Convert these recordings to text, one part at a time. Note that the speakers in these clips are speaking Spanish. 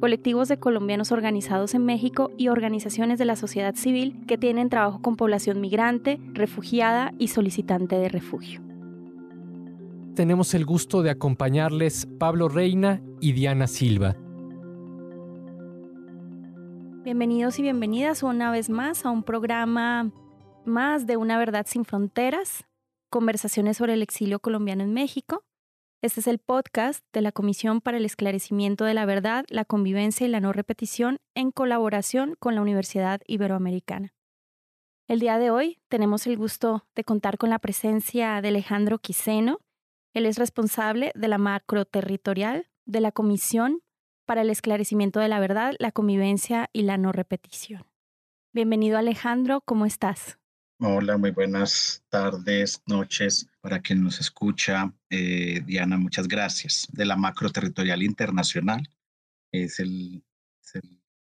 colectivos de colombianos organizados en México y organizaciones de la sociedad civil que tienen trabajo con población migrante, refugiada y solicitante de refugio. Tenemos el gusto de acompañarles Pablo Reina y Diana Silva. Bienvenidos y bienvenidas una vez más a un programa más de Una Verdad sin Fronteras, conversaciones sobre el exilio colombiano en México. Este es el podcast de la Comisión para el Esclarecimiento de la Verdad, la Convivencia y la No Repetición en colaboración con la Universidad Iberoamericana. El día de hoy tenemos el gusto de contar con la presencia de Alejandro Quiseno. Él es responsable de la macroterritorial de la Comisión para el Esclarecimiento de la Verdad, la Convivencia y la No Repetición. Bienvenido Alejandro, ¿cómo estás? Hola, muy buenas tardes, noches para quien nos escucha. Eh, Diana, muchas gracias. De la macro territorial internacional es el,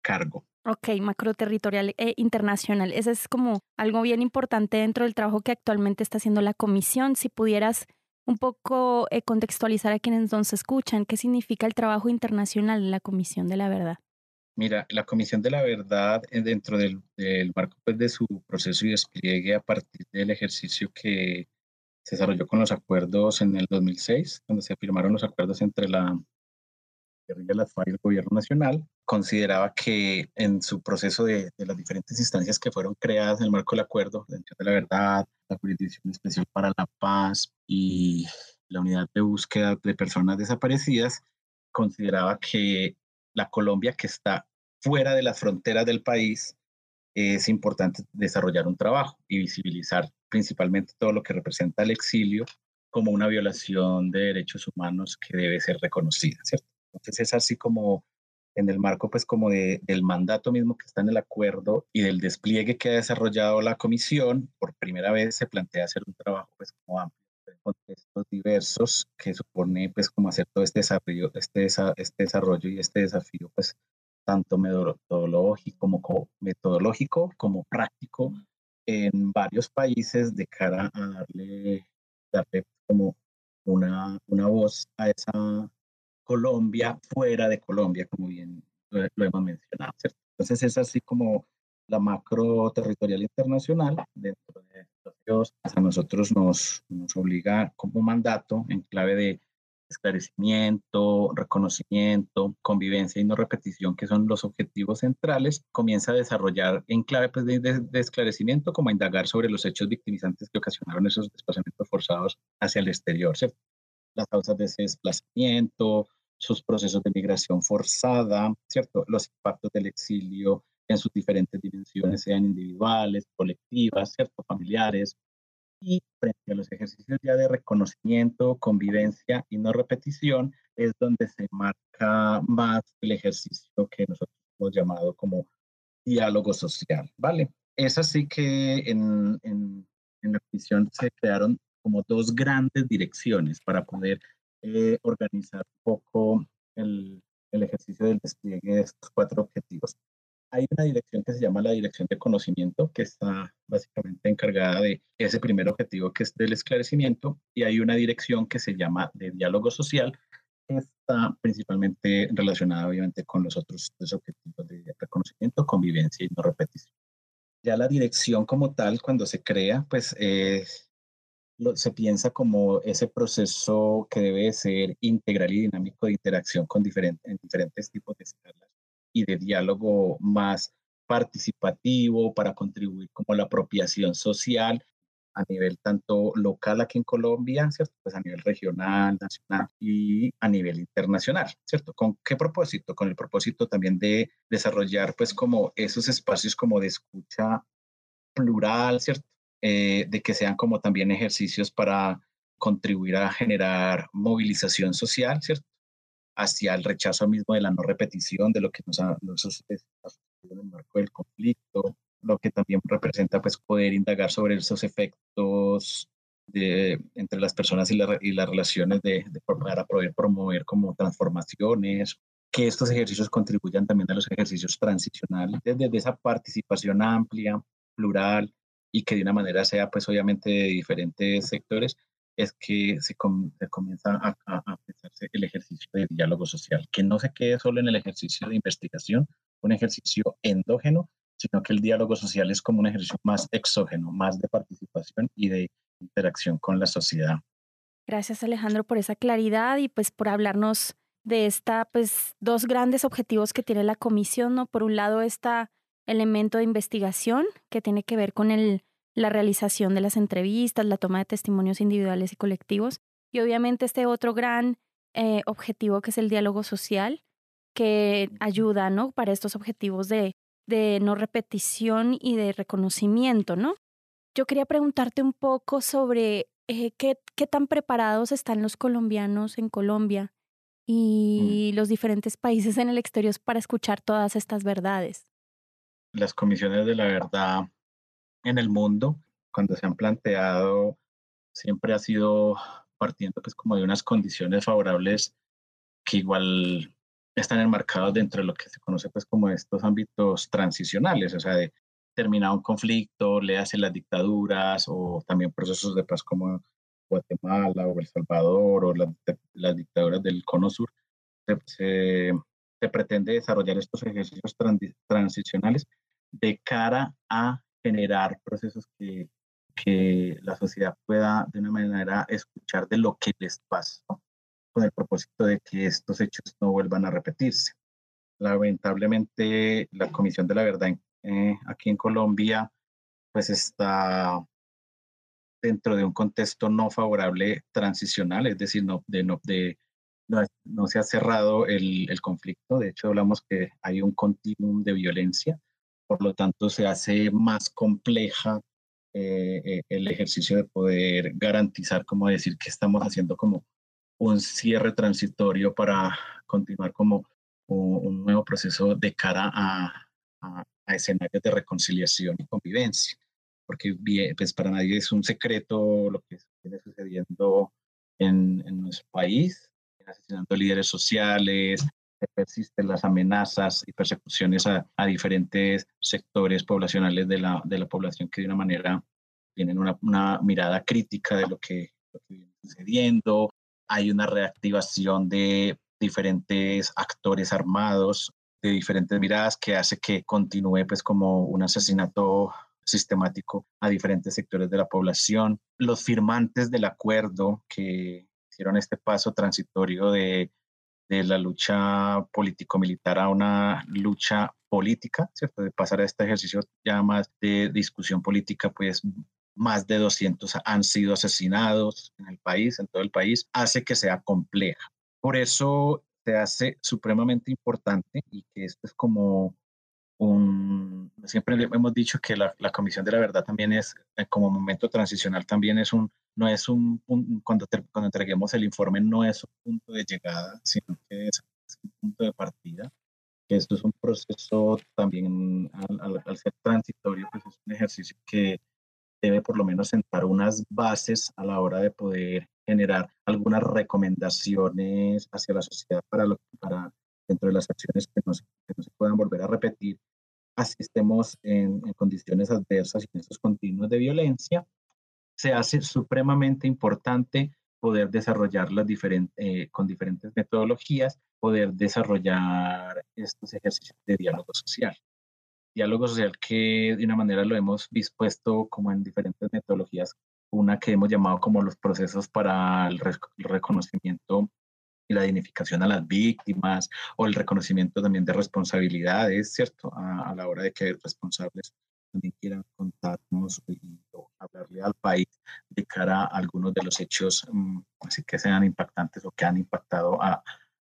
cargo. Ok, macro territorial e internacional. Ese es como algo bien importante dentro del trabajo que actualmente está haciendo la comisión. Si pudieras un poco eh, contextualizar a quienes nos escuchan, ¿qué significa el trabajo internacional de la Comisión de la Verdad? Mira, la Comisión de la Verdad, eh, dentro del, marco pues, de su proceso y despliegue a partir del ejercicio que se desarrolló con los acuerdos en el 2006, donde se firmaron los acuerdos entre la guerrilla, las FARC y el gobierno nacional, consideraba que en su proceso de, las diferentes instancias que fueron creadas en el marco del acuerdo, la de la Verdad, la Jurisdicción Especial para la Paz y la Unidad de Búsqueda de Personas Desaparecidas, consideraba que la Colombia que está fuera de las fronteras del país, es importante desarrollar un trabajo y visibilizar principalmente todo lo que representa el exilio como una violación de derechos humanos que debe ser reconocida, ¿cierto? Entonces es así como en el marco pues como de, del mandato mismo que está en el acuerdo y del despliegue que ha desarrollado la comisión, por primera vez se plantea hacer un trabajo pues como amplio contextos diversos que supone pues como hacer todo este desarrollo, este, este desarrollo y este desafío pues tanto metodológico como, metodológico como práctico en varios países de cara a darle, darle como una, una voz a esa Colombia fuera de Colombia, como bien lo, hemos mencionado. Entonces es así como la macro territorial internacional dentro de los a nosotros nos, nos obliga como mandato en clave de esclarecimiento, reconocimiento, convivencia y no repetición, que son los objetivos centrales, comienza a desarrollar en clave pues, de, esclarecimiento, como a indagar sobre los hechos victimizantes que ocasionaron esos desplazamientos forzados hacia el exterior, ¿cierto? las causas de ese desplazamiento, sus procesos de migración forzada, ¿cierto? los impactos del exilio en sus diferentes dimensiones, sean individuales, colectivas, ¿cierto? familiares, y frente a los ejercicios ya de reconocimiento, convivencia y no repetición, es donde se marca más el ejercicio que nosotros hemos llamado como diálogo social, ¿vale? Es así que en, en, la comisión se crearon como dos grandes direcciones para poder eh, organizar un poco el, el ejercicio del despliegue de estos cuatro objetivos hay una dirección que se llama la dirección de conocimiento, que está básicamente encargada de ese primer objetivo que es del esclarecimiento, y hay una dirección que se llama de diálogo social, que está principalmente relacionada obviamente con los otros tres objetivos de reconocimiento, convivencia y no repetición. Ya la dirección como tal, cuando se crea, pues se piensa como ese proceso que debe ser integral y dinámico de interacción con en diferentes tipos de escalas y de diálogo más participativo para contribuir como la apropiación social a nivel tanto local aquí en Colombia, ¿cierto? Pues a nivel regional, nacional y a nivel internacional, ¿cierto? ¿Con qué propósito? Con el propósito también de desarrollar pues como esos espacios como de escucha plural, ¿cierto? Eh, de que sean como también ejercicios para contribuir a generar movilización social, ¿cierto? Hacia el rechazo mismo de la no repetición de lo que nos ha, sucedido en el marco del conflicto, lo que también representa pues poder indagar sobre esos efectos entre las personas y, y las relaciones de, de, poder promover como transformaciones, que estos ejercicios contribuyan también a los ejercicios transicionales, desde esa participación amplia, plural y que de una manera sea pues obviamente de diferentes sectores, es que se, comienza a, a, pensarse el ejercicio de diálogo social, que no se quede solo en el ejercicio de investigación, un ejercicio endógeno, sino que el diálogo social es como un ejercicio más exógeno, más de participación y de interacción con la sociedad. Gracias Alejandro por esa claridad y pues por hablarnos de esta pues dos grandes objetivos que tiene la comisión, ¿no? Por un lado este elemento de investigación que tiene que ver con el la realización de las entrevistas, la toma de testimonios individuales y colectivos, y obviamente este otro gran eh, objetivo que es el diálogo social, que ayuda, ¿no? Para estos objetivos de, de no repetición y de reconocimiento, ¿no? Yo quería preguntarte un poco sobre eh, qué, qué tan preparados están los colombianos en Colombia mm. y los diferentes países en el exterior para escuchar todas estas verdades. Las comisiones de la verdad en el mundo, cuando se han planteado, siempre ha sido partiendo pues como de unas condiciones favorables que igual están enmarcados dentro de lo que se conoce pues como estos ámbitos transicionales, o sea, de terminar un conflicto, le hace las dictaduras o también procesos de paz como Guatemala o El Salvador o las, dictaduras del Cono Sur, se, se, pretende desarrollar estos ejercicios transicionales de cara a generar procesos que, que la sociedad pueda de una manera escuchar de lo que les pasó, con el propósito de que estos hechos no vuelvan a repetirse. Lamentablemente, la Comisión de la Verdad eh, aquí en Colombia, pues está dentro de un contexto no favorable transicional, es decir, no, de, no, de, no, no se ha cerrado el, el, conflicto. De hecho, hablamos que hay un continuum de violencia por lo tanto se hace más compleja eh, eh, el ejercicio de poder garantizar, como decir que estamos haciendo como un cierre transitorio para continuar como un, nuevo proceso de cara a, a, escenarios de reconciliación y convivencia, porque pues para nadie es un secreto lo que viene sucediendo en, en nuestro país, asesinando líderes sociales, persisten las amenazas y persecuciones a, diferentes sectores poblacionales de la, de la, población que de una manera tienen una, una mirada crítica de lo que, lo que viene sucediendo. Hay una reactivación de diferentes actores armados, de diferentes miradas que hace que continúe pues como un asesinato sistemático a diferentes sectores de la población. Los firmantes del acuerdo que hicieron este paso transitorio de de la lucha político-militar a una lucha política, ¿cierto? De pasar a este ejercicio ya más de discusión política, pues más de 200 han sido asesinados en el país, en todo el país, hace que sea compleja. Por eso se hace supremamente importante y que esto es como un, siempre hemos dicho que la, la Comisión de la Verdad también es, eh, como momento transicional, también es un no es un, cuando, cuando entreguemos el informe, no es un punto de llegada, sino que es, un punto de partida. Esto es un proceso también, al, al, ser transitorio, pues es un ejercicio que debe por lo menos sentar unas bases a la hora de poder generar algunas recomendaciones hacia la sociedad para, lo, para dentro de las acciones que no, se, que no se puedan volver a repetir, así estemos en, en condiciones adversas y en estos continuos de violencia, se hace supremamente importante poder desarrollarlas diferente, eh, con diferentes metodologías, poder desarrollar estos ejercicios de diálogo social. Diálogo social que de una manera lo hemos dispuesto como en diferentes metodologías, una que hemos llamado como los procesos para el, reconocimiento y la dignificación a las víctimas o el reconocimiento también de responsabilidades, ¿cierto? A, a la hora de que responsables también quieran contarnos y hablarle al país de cara a algunos de los hechos mm, así que sean impactantes o que han impactado a,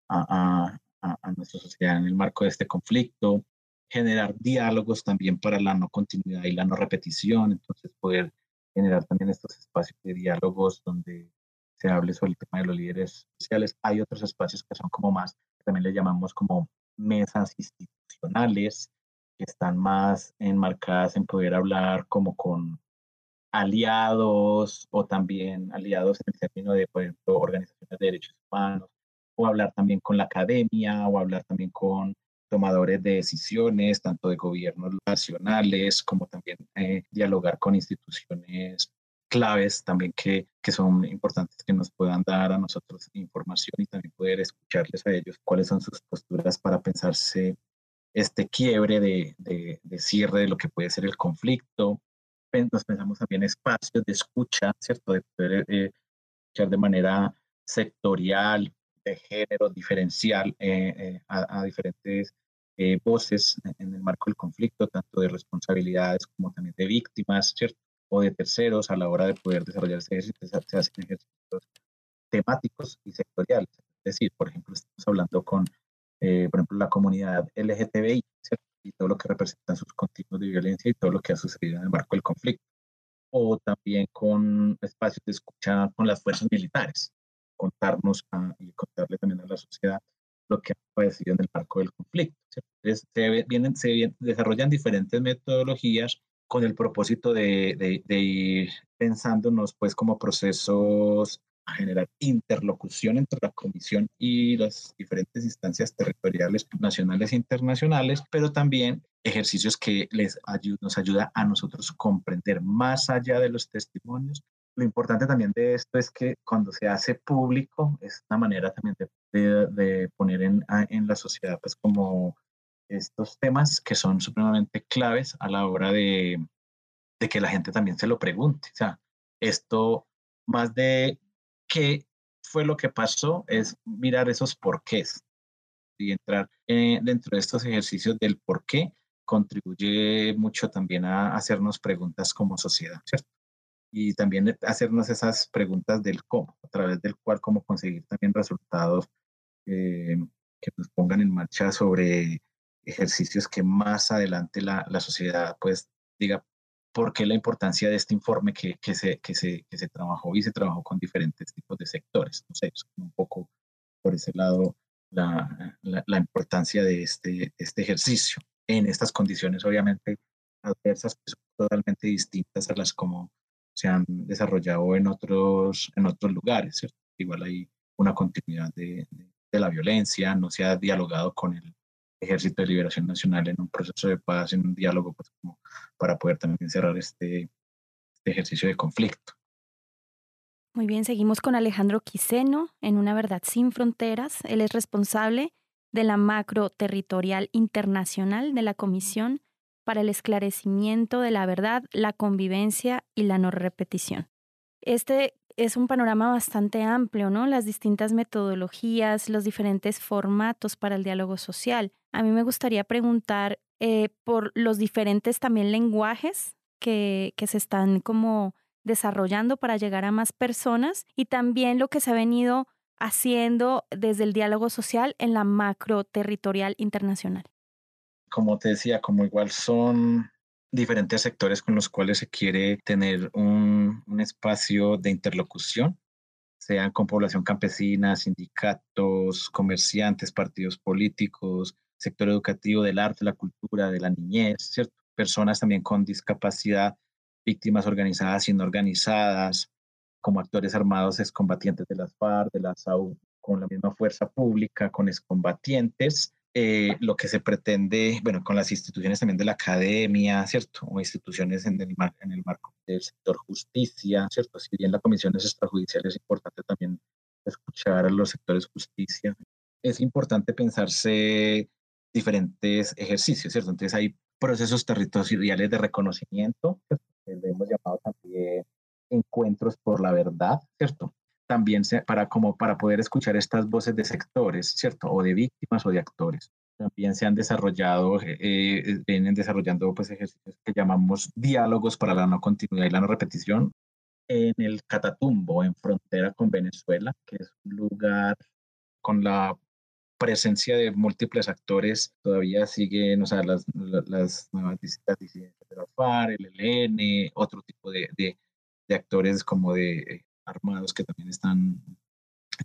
a, a, a, nuestra sociedad en el marco de este conflicto, generar diálogos también para la no continuidad y la no repetición, entonces poder generar también estos espacios de diálogos donde se hable sobre el tema de los líderes sociales. Hay otros espacios que son como más, también le llamamos como mesas institucionales, que están más enmarcadas en poder hablar como con aliados o también aliados en el término de, por ejemplo, organizaciones de derechos humanos, o hablar también con la academia, o hablar también con tomadores de decisiones, tanto de gobiernos nacionales como también eh, dialogar con instituciones claves también que, que, son importantes que nos puedan dar a nosotros información y también poder escucharles a ellos cuáles son sus posturas para pensarse este quiebre de, de, de cierre de lo que puede ser el conflicto. Nos pensamos también espacios de escucha, ¿cierto? De poder eh, escuchar de manera sectorial, de género, diferencial eh, eh, a, a, diferentes voces en el marco del conflicto, tanto de responsabilidades como también de víctimas, ¿cierto? O de terceros a la hora de poder desarrollar ejercicio, se hacen ejercicios temáticos y sectoriales. Es decir, por ejemplo, estamos hablando con, eh, por ejemplo, la comunidad LGTBI y todo lo que representan sus continuos de violencia y todo lo que ha sucedido en el marco del conflicto. O también con espacios de escucha con las fuerzas militares, contarnos y contarle también a la sociedad lo que ha padecido en el marco del conflicto. Entonces, se, vienen, se desarrollan diferentes metodologías con el propósito de, de, ir pensándonos pues como procesos a generar interlocución entre la comisión y las diferentes instancias territoriales, nacionales e internacionales, pero también ejercicios que les nos ayuda a nosotros comprender más allá de los testimonios. Lo importante también de esto es que cuando se hace público es una manera también de, de poner en, en la sociedad pues como estos temas que son supremamente claves a la hora de, de que la gente también se lo pregunte. O sea, esto más de qué fue lo que pasó es mirar esos porqués y entrar eh, dentro de estos ejercicios del por qué contribuye mucho también a hacernos preguntas como sociedad, ¿cierto? Y también hacernos esas preguntas del cómo, a través del cual cómo conseguir también resultados eh, que nos pongan en marcha sobre ejercicios que más adelante la, la sociedad pues diga por qué la importancia de este informe que, que, se, que, se, que se trabajó y se trabajó con diferentes tipos de sectores. No sé, un poco por ese lado la, la, importancia de este, este ejercicio en estas condiciones obviamente adversas que totalmente distintas a las como se han desarrollado en otros, en otros lugares. ¿cierto? Igual hay una continuidad de, de, de la violencia, no se ha dialogado con el Ejército de Liberación Nacional en un proceso de paz, en un diálogo, pues, como para poder también cerrar este, este ejercicio de conflicto. Muy bien, seguimos con Alejandro Quiseno en Una Verdad Sin Fronteras. Él es responsable de la macro territorial internacional de la Comisión para el Esclarecimiento de la Verdad, la Convivencia y la No Repetición. Este es un panorama bastante amplio, ¿no? Las distintas metodologías, los diferentes formatos para el diálogo social. A mí me gustaría preguntar eh, por los diferentes también lenguajes que, que se están como desarrollando para llegar a más personas y también lo que se ha venido haciendo desde el diálogo social en la macro territorial internacional. Como te decía, como igual son diferentes sectores con los cuales se quiere tener un, un espacio de interlocución, sean con población campesina, sindicatos, comerciantes, partidos políticos, sector educativo, del arte, la cultura, de la niñez, ¿cierto? Personas también con discapacidad, víctimas organizadas y no organizadas, como actores armados, excombatientes de las FARC, de la SAU, con la misma fuerza pública, con excombatientes, eh, lo que se pretende, bueno, con las instituciones también de la academia, ¿cierto? O instituciones en el, en el marco del sector justicia, ¿cierto? Si bien la comisión es extrajudicial, es importante también escuchar a los sectores justicia. Es importante pensarse diferentes ejercicios, ¿cierto? Entonces hay procesos territoriales de reconocimiento, ¿cierto? le hemos llamado también encuentros por la verdad, ¿cierto? También se, para, como para poder escuchar estas voces de sectores, ¿cierto? O de víctimas o de actores. También se han desarrollado, eh, eh, vienen desarrollando pues, ejercicios que llamamos diálogos para la no continuidad y la no repetición en el Catatumbo, en frontera con Venezuela, que es un lugar con la presencia de múltiples actores, todavía siguen, o sea, las, las nuevas disidencias de la FARC, el ELN, otro tipo de, de, de actores como de armados que también están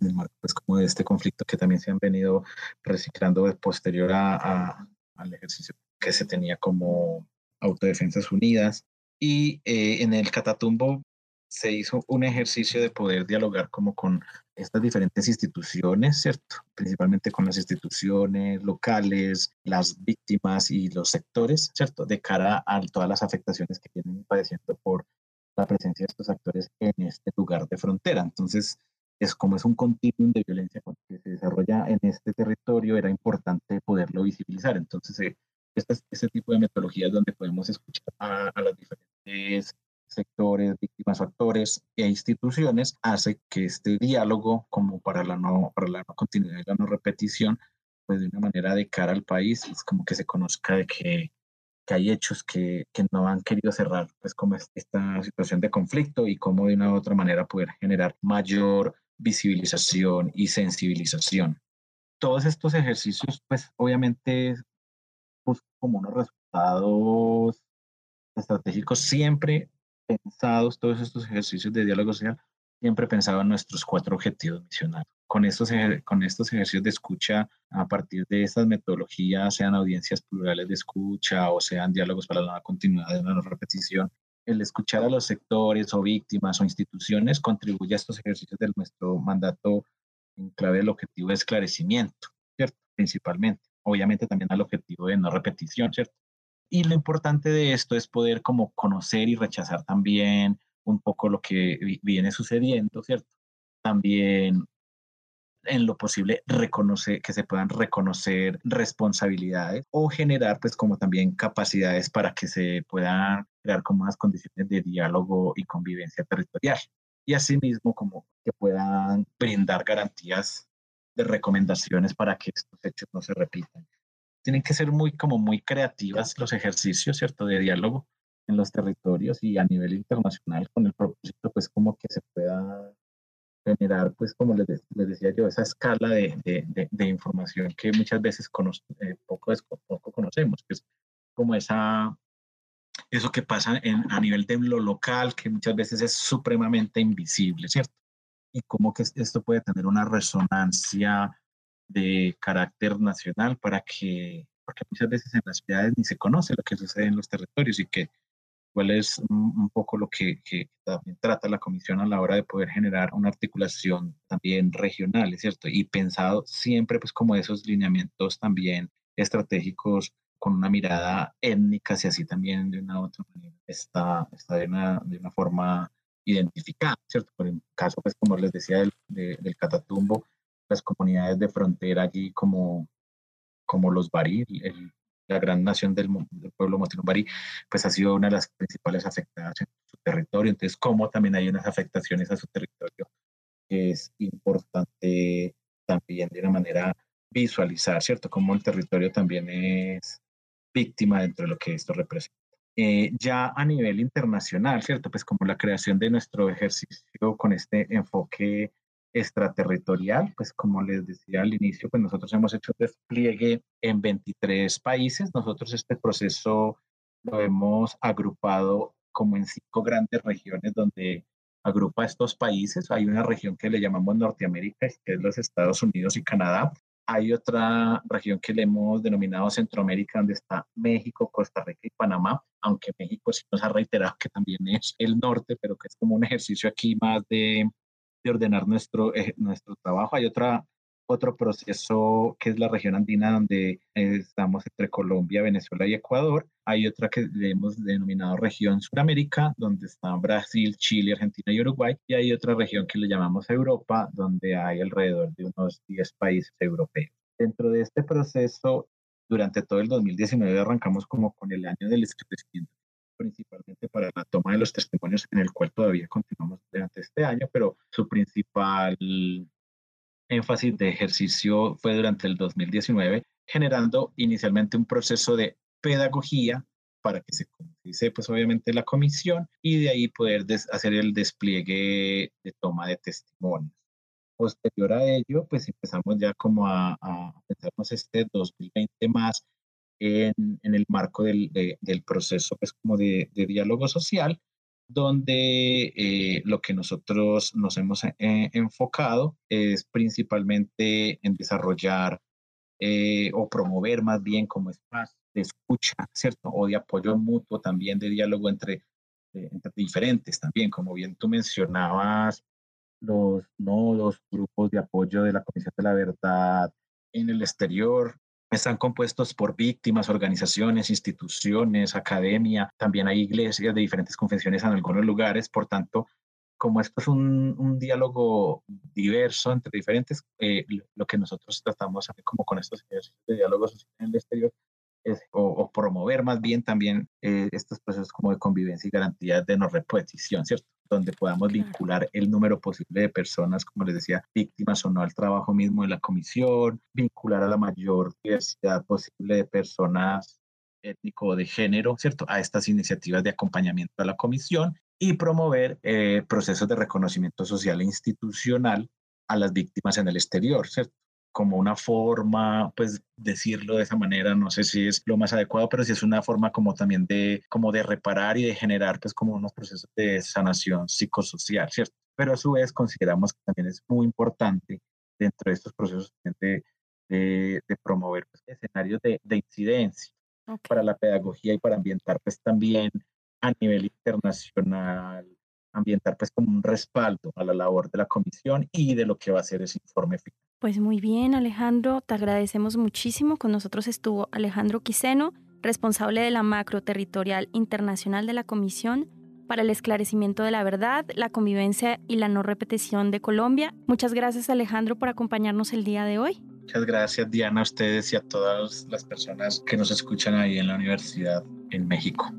en el marco pues, como de este conflicto que también se han venido reciclando posterior a, al ejercicio que se tenía como Autodefensas Unidas. Y eh, en el Catatumbo se hizo un ejercicio de poder dialogar como con estas diferentes instituciones, ¿cierto? Principalmente con las instituciones locales, las víctimas y los sectores, ¿cierto? De cara a todas las afectaciones que vienen padeciendo por la presencia de estos actores en este lugar de frontera. Entonces, es como es un continuum de violencia que se desarrolla en este territorio, era importante poderlo visibilizar. Entonces, eh, este, este tipo de metodologías donde podemos escuchar a, a las diferentes sectores, víctimas o actores e instituciones hace que este diálogo, como para la no, para la no continuidad y la no repetición, pues de una manera de cara al país, es como que se conozca de que, que hay hechos que, que, no han querido cerrar, pues como esta situación de conflicto y cómo de una u otra manera poder generar mayor visibilización y sensibilización. Todos estos ejercicios, pues obviamente, buscan como unos resultados estratégicos siempre pensados todos estos ejercicios de diálogo social, siempre pensaba en nuestros cuatro objetivos misionales. Con estos, con estos ejercicios de escucha, a partir de estas metodologías, sean audiencias plurales de escucha o sean diálogos para la continuidad de una repetición, el escuchar a los sectores o víctimas o instituciones contribuye a estos ejercicios de nuestro mandato en clave del objetivo de esclarecimiento, ¿cierto? Principalmente. Obviamente también al objetivo de no repetición, ¿cierto? Y lo importante de esto es poder como conocer y rechazar también un poco lo que viene sucediendo, ¿cierto? También en lo posible reconocer, que se puedan reconocer responsabilidades o generar pues como también capacidades para que se puedan crear como unas condiciones de diálogo y convivencia territorial. Y asimismo como que puedan brindar garantías de recomendaciones para que estos hechos no se repitan tienen que ser muy, como muy creativas los ejercicios, ¿cierto?, de diálogo en los territorios y a nivel internacional con el propósito, pues, como que se pueda generar, pues, como les, les decía yo, esa escala de, de, de, información que muchas veces eh, poco, poco conocemos, que es como esa, eso que pasa en, a nivel de lo local, que muchas veces es supremamente invisible, ¿cierto? Y cómo que esto puede tener una resonancia de carácter nacional para que, porque muchas veces en las ciudades ni se conoce lo que sucede en los territorios y que cuál es un, poco lo que, que, también trata la comisión a la hora de poder generar una articulación también regional, ¿cierto? Y pensado siempre pues como esos lineamientos también estratégicos con una mirada étnica, si así también de una u otra manera está, está de, una, de una forma identificada, ¿cierto? Por el caso, pues como les decía del, del Catatumbo, las comunidades de frontera allí como, como los Bari, la gran nación del, pueblo motino Bari, pues ha sido una de las principales afectadas en su territorio. Entonces, como también hay unas afectaciones a su territorio que es importante también de una manera visualizar, ¿cierto? Como el territorio también es víctima dentro de lo que esto representa. Eh, ya a nivel internacional, ¿cierto? Pues como la creación de nuestro ejercicio con este enfoque extraterritorial, pues como les decía al inicio, pues nosotros hemos hecho despliegue en 23 países. Nosotros este proceso lo hemos agrupado como en cinco grandes regiones donde agrupa estos países. Hay una región que le llamamos Norteamérica, que es los Estados Unidos y Canadá. Hay otra región que le hemos denominado Centroamérica, donde está México, Costa Rica y Panamá, aunque México sí nos ha reiterado que también es el norte, pero que es como un ejercicio aquí más de de ordenar nuestro, eh, nuestro trabajo. Hay otra, otro proceso que es la región andina donde estamos entre Colombia, Venezuela y Ecuador. Hay otra que hemos denominado región Suramérica, donde están Brasil, Chile, Argentina y Uruguay. Y hay otra región que le llamamos Europa, donde hay alrededor de unos 10 países europeos. Dentro de este proceso, durante todo el 2019 arrancamos como con el año del esclarecimiento principalmente para la toma de los testimonios en el cual todavía continuamos durante este año, pero su principal énfasis de ejercicio fue durante el 2019, generando inicialmente un proceso de pedagogía para que se concientice, pues obviamente la comisión y de ahí poder hacer el despliegue de toma de testimonios. Posterior a ello, pues empezamos ya como a, a pensarnos este 2020 más en, el marco del, del, proceso pues como de, diálogo social, donde eh, lo que nosotros nos hemos eh, enfocado es principalmente en desarrollar eh, o promover más bien como espacio escucha, ¿cierto? O de apoyo mutuo también, de diálogo entre, entre diferentes también, como bien tú mencionabas, los nodos, grupos de apoyo de la Comisión de la Verdad en el exterior, están compuestos por víctimas, organizaciones, instituciones, academia, también hay iglesias de diferentes confesiones en algunos lugares, por tanto, como esto es un, diálogo diverso entre diferentes, eh, lo que nosotros tratamos como con estos ejercicios diálogo social en el exterior es, o, promover más bien también eh, estos procesos como de convivencia y garantías de no repetición, ¿cierto? Donde podamos vincular el número posible de personas, como les decía, víctimas o no al trabajo mismo de la comisión, vincular a la mayor diversidad posible de personas étnico o de género, ¿cierto? A estas iniciativas de acompañamiento a la comisión y promover eh, procesos de reconocimiento social e institucional a las víctimas en el exterior, ¿cierto? Como una forma, pues decirlo de esa manera, no sé si es lo más adecuado, pero sí es una forma como también de, como de reparar y de generar pues como unos procesos de sanación psicosocial, ¿cierto? Pero a su vez consideramos que también es muy importante dentro de estos procesos de, de, promover pues, escenarios de, de incidencia para la pedagogía y para ambientar pues también a nivel internacional ambientar pues como un respaldo a la labor de la comisión y de lo que va a ser ese informe final. Pues muy bien, Alejandro, te agradecemos muchísimo. Con nosotros estuvo Alejandro Quiseno, responsable de la macro territorial internacional de la Comisión para el esclarecimiento de la verdad, la convivencia y la no repetición de Colombia. Muchas gracias, Alejandro, por acompañarnos el día de hoy. Muchas gracias, Diana, a ustedes y a todas las personas que nos escuchan ahí en la universidad en México.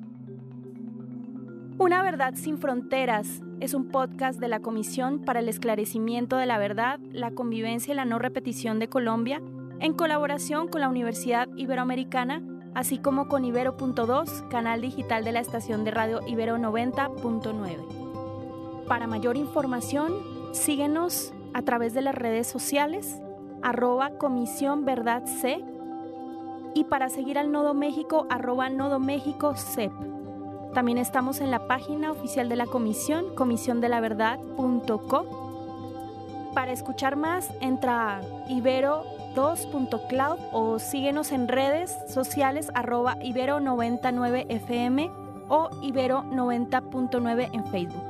Una verdad sin fronteras es un podcast de la Comisión para el Esclarecimiento de la Verdad, la Convivencia y la No Repetición de Colombia, en colaboración con la Universidad Iberoamericana, así como con Ibero.2, canal digital de la estación de radio Ibero 90.9. Para mayor información, síguenos a través de las redes sociales, arroba Comisión Verdad C, y para seguir al Nodo México, arroba Nodo México CEP. También estamos en la página oficial de la comisión, comisiondelaverdad.co. Para escuchar más, entra a ibero2.cloud o síguenos en redes sociales arroba ibero99fm o ibero90.9 en Facebook.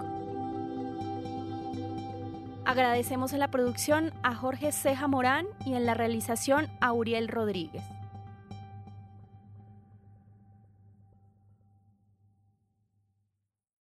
Agradecemos en la producción a Jorge Ceja Morán y en la realización a Uriel Rodríguez.